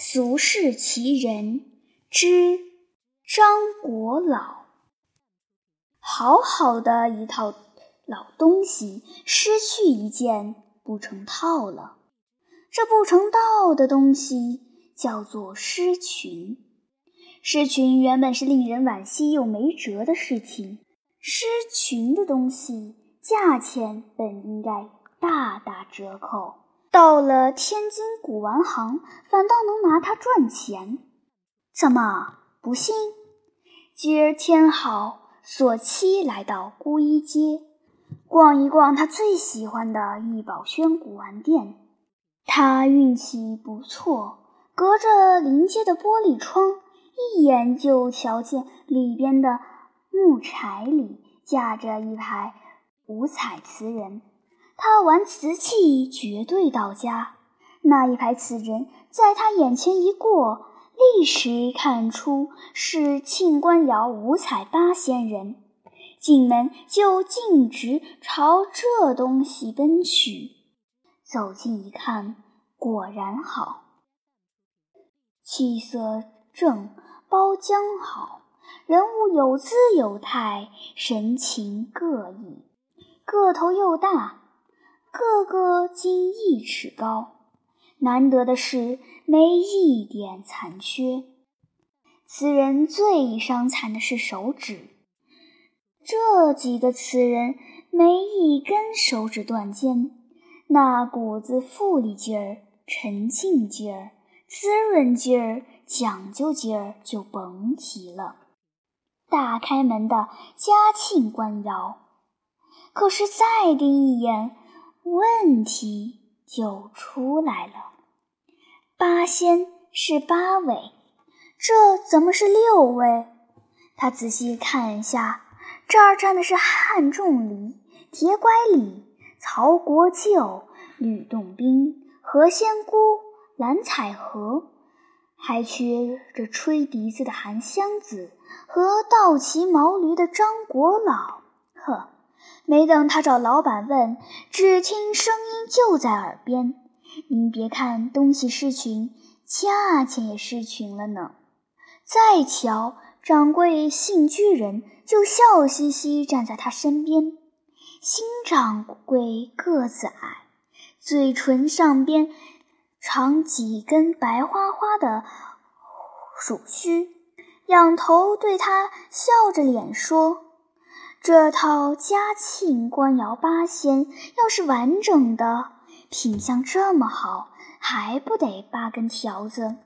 俗世奇人之张国老，好好的一套老东西失去一件，不成套了。这不成道的东西叫做狮群。狮群原本是令人惋惜又没辙的事情。狮群的东西价钱本应该大打折扣。到了天津古玩行，反倒能拿它赚钱，怎么不信？今儿天好，索七来到孤衣街，逛一逛他最喜欢的易宝轩古玩店。他运气不错，隔着临街的玻璃窗，一眼就瞧见里边的木柴里架着一排五彩瓷人。他玩瓷器绝对到家，那一排瓷人在他眼前一过，立时看出是庆官窑五彩八仙人，进门就径直朝这东西奔去。走近一看，果然好，气色正，包浆好，人物有姿有态，神情各异，个头又大。个个近一尺高，难得的是没一点残缺。此人最伤残的是手指，这几个词人没一根手指断尖，那股子富丽劲儿、沉静劲儿、滋润劲儿、讲究劲儿就甭提了。大开门的嘉庆官窑，可是再盯一眼。问题就出来了，八仙是八位，这怎么是六位？他仔细看一下，这儿站的是汉仲离、铁拐李、曹国舅、吕洞宾、何仙姑、蓝采和，还缺着吹笛子的韩湘子和倒骑毛驴的张国老。呵。没等他找老板问，只听声音就在耳边：“您别看东西失群，价钱也失群了呢。”再瞧，掌柜姓居人，就笑嘻嘻站在他身边。新掌柜个子矮，嘴唇上边长几根白花花的鼠须，仰头对他笑着脸说。这套嘉庆官窑八仙要是完整的，品相这么好，还不得八根条子？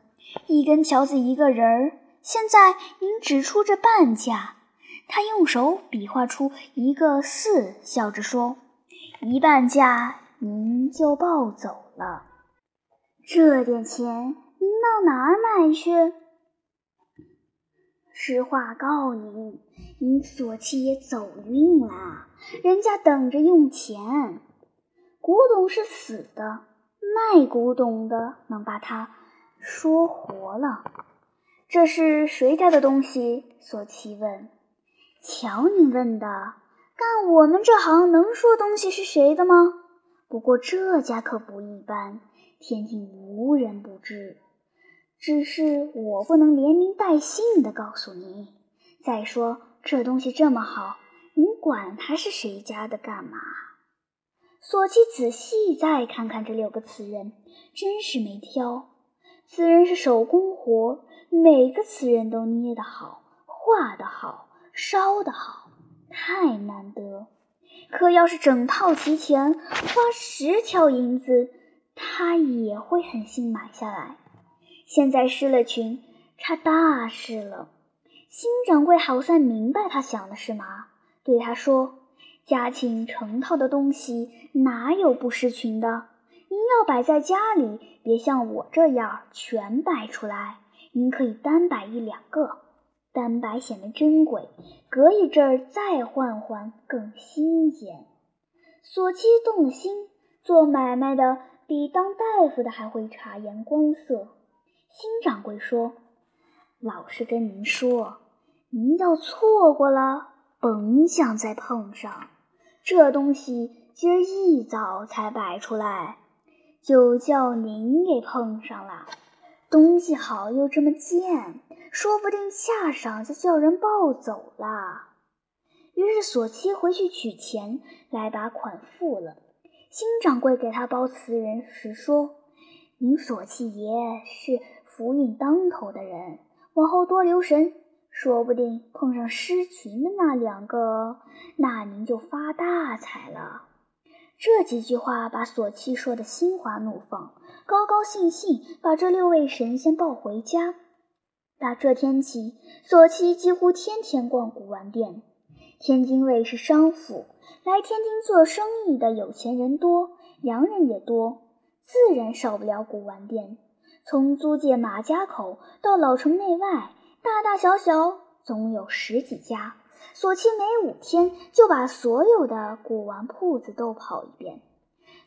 一根条子一个人儿。现在您只出这半价。他用手比划出一个四，笑着说：“一半价您就抱走了。这点钱您到哪儿买去？”实话告您。你索契也走运了，人家等着用钱。古董是死的，卖古董的能把它说活了。这是谁家的东西？索契问。瞧你问的，干我们这行能说东西是谁的吗？不过这家可不一般，天津无人不知。只是我不能连名带姓的告诉你。再说。这东西这么好，您管它是谁家的干嘛？索契仔细再看看这六个瓷人，真是没挑。瓷人是手工活，每个瓷人都捏得好，画得好，烧得好，太难得。可要是整套齐全，花十条银子，他也会狠心买下来。现在失了群，差大事了。新掌柜好算明白他想的是嘛，对他说：“家庆成套的东西哪有不失群的？您要摆在家里，别像我这样全摆出来。您可以单摆一两个，单摆显得珍贵，隔一阵儿再换换更新鲜。”索七动了心，做买卖的比当大夫的还会察言观色。新掌柜说：“老实跟您说。”您要错过了，甭想再碰上。这东西今儿一早才摆出来，就叫您给碰上了。东西好又这么贱，说不定下晌就叫人抱走了。于是索七回去取钱来把款付了。新掌柜给他包瓷人时说：“您索七爷是福运当头的人，往后多留神，说不定碰上狮群的那两个，那您就发大财了。”这几句话把索七说的心花怒放，高高兴兴把这六位神仙抱回家。打这天起，索七几乎天天逛古玩店。天津卫是商府，来天津做生意的有钱人多，洋人也多，自然少不了古玩店。从租界马家口到老城内外，大大小小总有十几家。索七每五天就把所有的古玩铺子都跑一遍。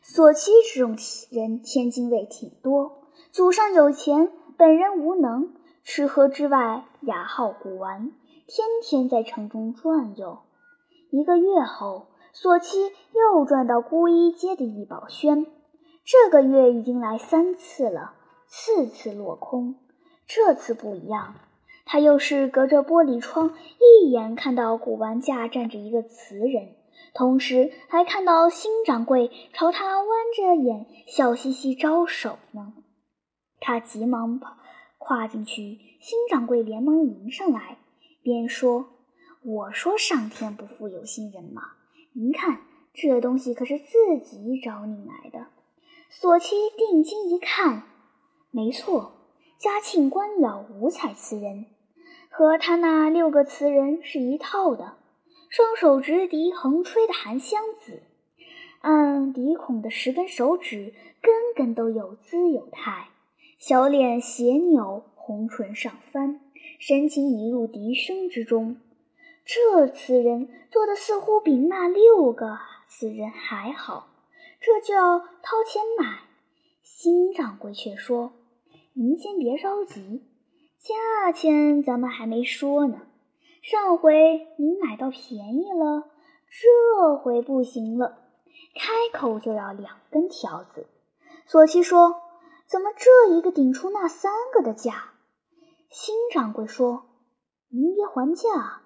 索七这种人，天津卫挺多，祖上有钱，本人无能，吃喝之外雅好古玩，天天在城中转悠。一个月后，索七又转到孤衣街的易宝轩，这个月已经来三次了，次次落空。这次不一样。他又是隔着玻璃窗，一眼看到古玩架站着一个瓷人，同时还看到新掌柜朝他弯着眼笑嘻嘻招手呢。他急忙跑跨进去，新掌柜连忙迎上来，边说：“我说上天不负有心人嘛，您看这东西可是自己找你来的。”索七定睛一看，没错，嘉庆官窑五彩瓷人。和他那六个词人是一套的，双手执笛横吹的韩湘子，按笛孔的十根手指，根根都有姿有态，小脸斜扭，红唇上翻，神情已入笛声之中。这词人做的似乎比那六个词人还好，这就要掏钱买。新掌柜却说：“您先别着急。”价钱咱们还没说呢，上回您买到便宜了，这回不行了，开口就要两根条子。索七说：“怎么这一个顶出那三个的价？”新掌柜说：“您别还价，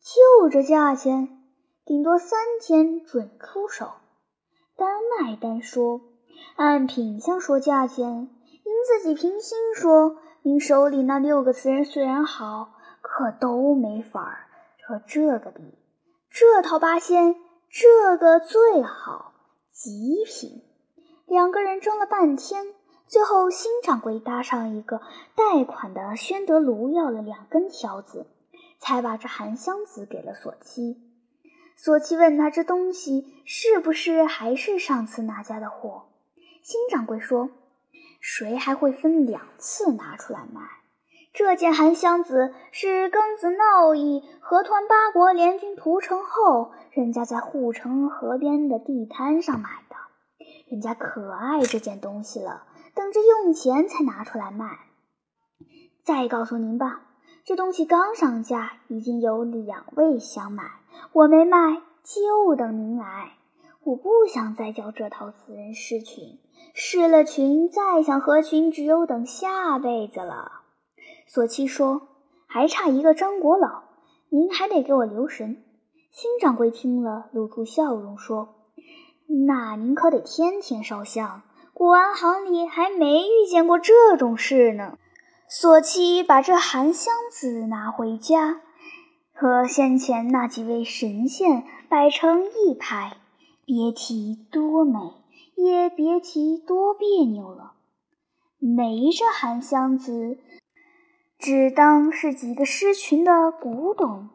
就这价钱，顶多三天准出手。单卖单说，按品相说价钱，您自己凭心说。”您手里那六个瓷人虽然好，可都没法和这个比。这套八仙，这个最好，极品。两个人争了半天，最后新掌柜搭上一个贷款的宣德炉，要了两根条子，才把这韩湘子给了索七。索七问他这东西是不是还是上次那家的货？新掌柜说。谁还会分两次拿出来卖？这件韩湘子是庚子闹疫，河团八国联军屠城后，人家在护城河边的地摊上买的。人家可爱这件东西了，等着用钱才拿出来卖。再告诉您吧，这东西刚上架，已经有两位想买，我没卖，就等您来。我不想再叫这套词人失群。失了群，再想合群，只有等下辈子了。索七说：“还差一个张国老，您还得给我留神。”新掌柜听了，露出笑容说：“那您可得天天烧香，古玩行里还没遇见过这种事呢。”索七把这韩湘子拿回家，和先前那几位神仙摆成一排，别提多美。也别提多别扭了，没这韩湘子，只当是几个失群的古董；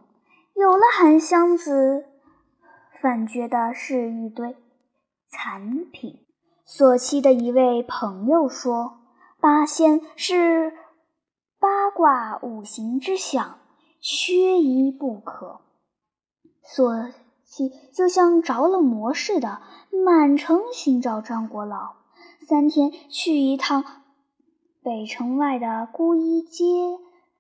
有了韩湘子，反觉得是一堆残品。所期的一位朋友说：“八仙是八卦五行之象，缺一不可。”所。气就像着了魔似的，满城寻找张国老。三天去一趟北城外的孤衣街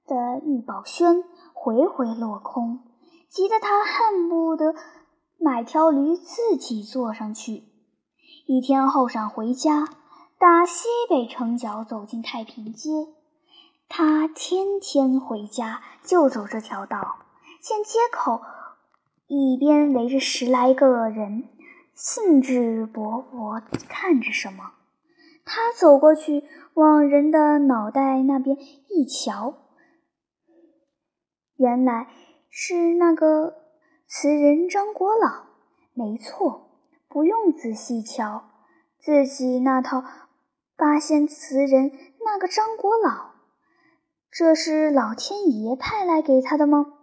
的易宝轩，回回落空，急得他恨不得买条驴自己坐上去。一天后晌回家，打西北城角走进太平街，他天天回家就走这条道，见街口一边围着十来个人，兴致勃勃看着什么。他走过去，往人的脑袋那边一瞧，原来是那个词人张国老。没错，不用仔细瞧，自己那套八仙词人那个张国老，这是老天爷派来给他的吗？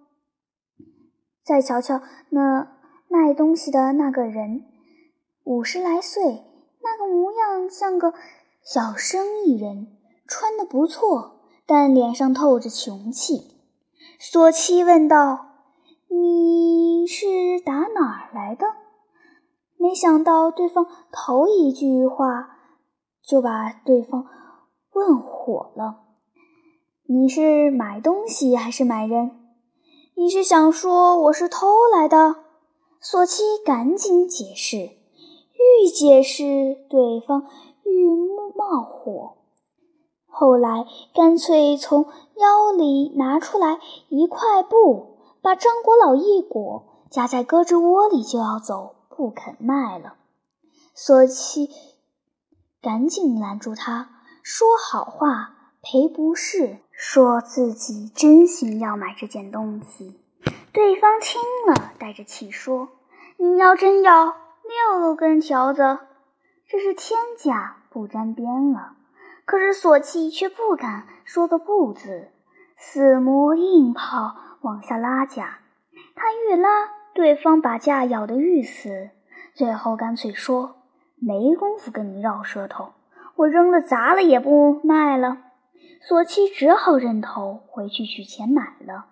再瞧瞧那卖东西的那个人，五十来岁，那个模样像个。小生意人穿的不错，但脸上透着穷气。索七问道：“你是打哪儿来的？”没想到对方头一句话就把对方问火了：“你是买东西还是买人？你是想说我是偷来的？”索七赶紧解释，愈解释对方。愈冒火，后来干脆从腰里拿出来一块布，把张国老一裹，夹在胳肢窝里就要走，不肯卖了。索契赶紧拦住他，说好话赔不是，说自己真心要买这件东西。对方听了，带着气说：“你要真要六根条子。”这是天价，不沾边了。可是索契却不敢说个不字，死磨硬泡往下拉价。他愈拉，对方把价咬得愈死，最后干脆说：“没工夫跟你绕舌头，我扔了砸了也不卖了。”索契只好认头，回去取钱买了。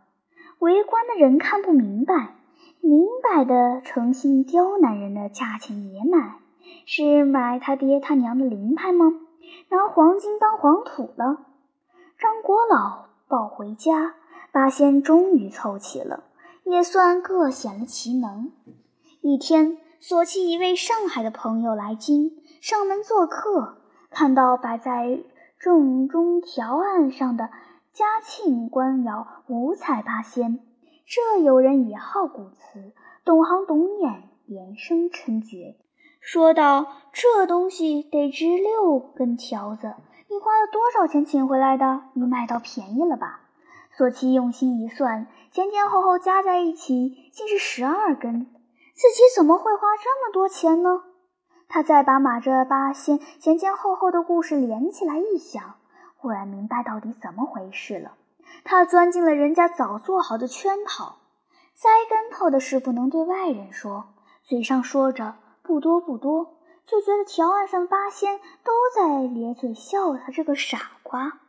围观的人看不明白，明摆的诚心刁难人的价钱也买。是买他爹他娘的灵牌吗？拿黄金当黄土了？张国老抱回家，八仙终于凑齐了，也算各显了其能。一天，索契一位上海的朋友来京，上门做客，看到摆在正中条案上的嘉庆官窑五彩八仙，这有人也好古瓷，懂行懂眼，连声称绝。说道：“这东西得值六根条子，你花了多少钱请回来的？你买到便宜了吧？”索契用心一算，前前后后加在一起，竟是十二根。自己怎么会花这么多钱呢？他再把马哲八仙前前后后的故事连起来一想，忽然明白到底怎么回事了。他钻进了人家早做好的圈套，栽跟头的事不能对外人说，嘴上说着。不多不多，却觉得条案上八仙都在咧嘴笑他这个傻瓜。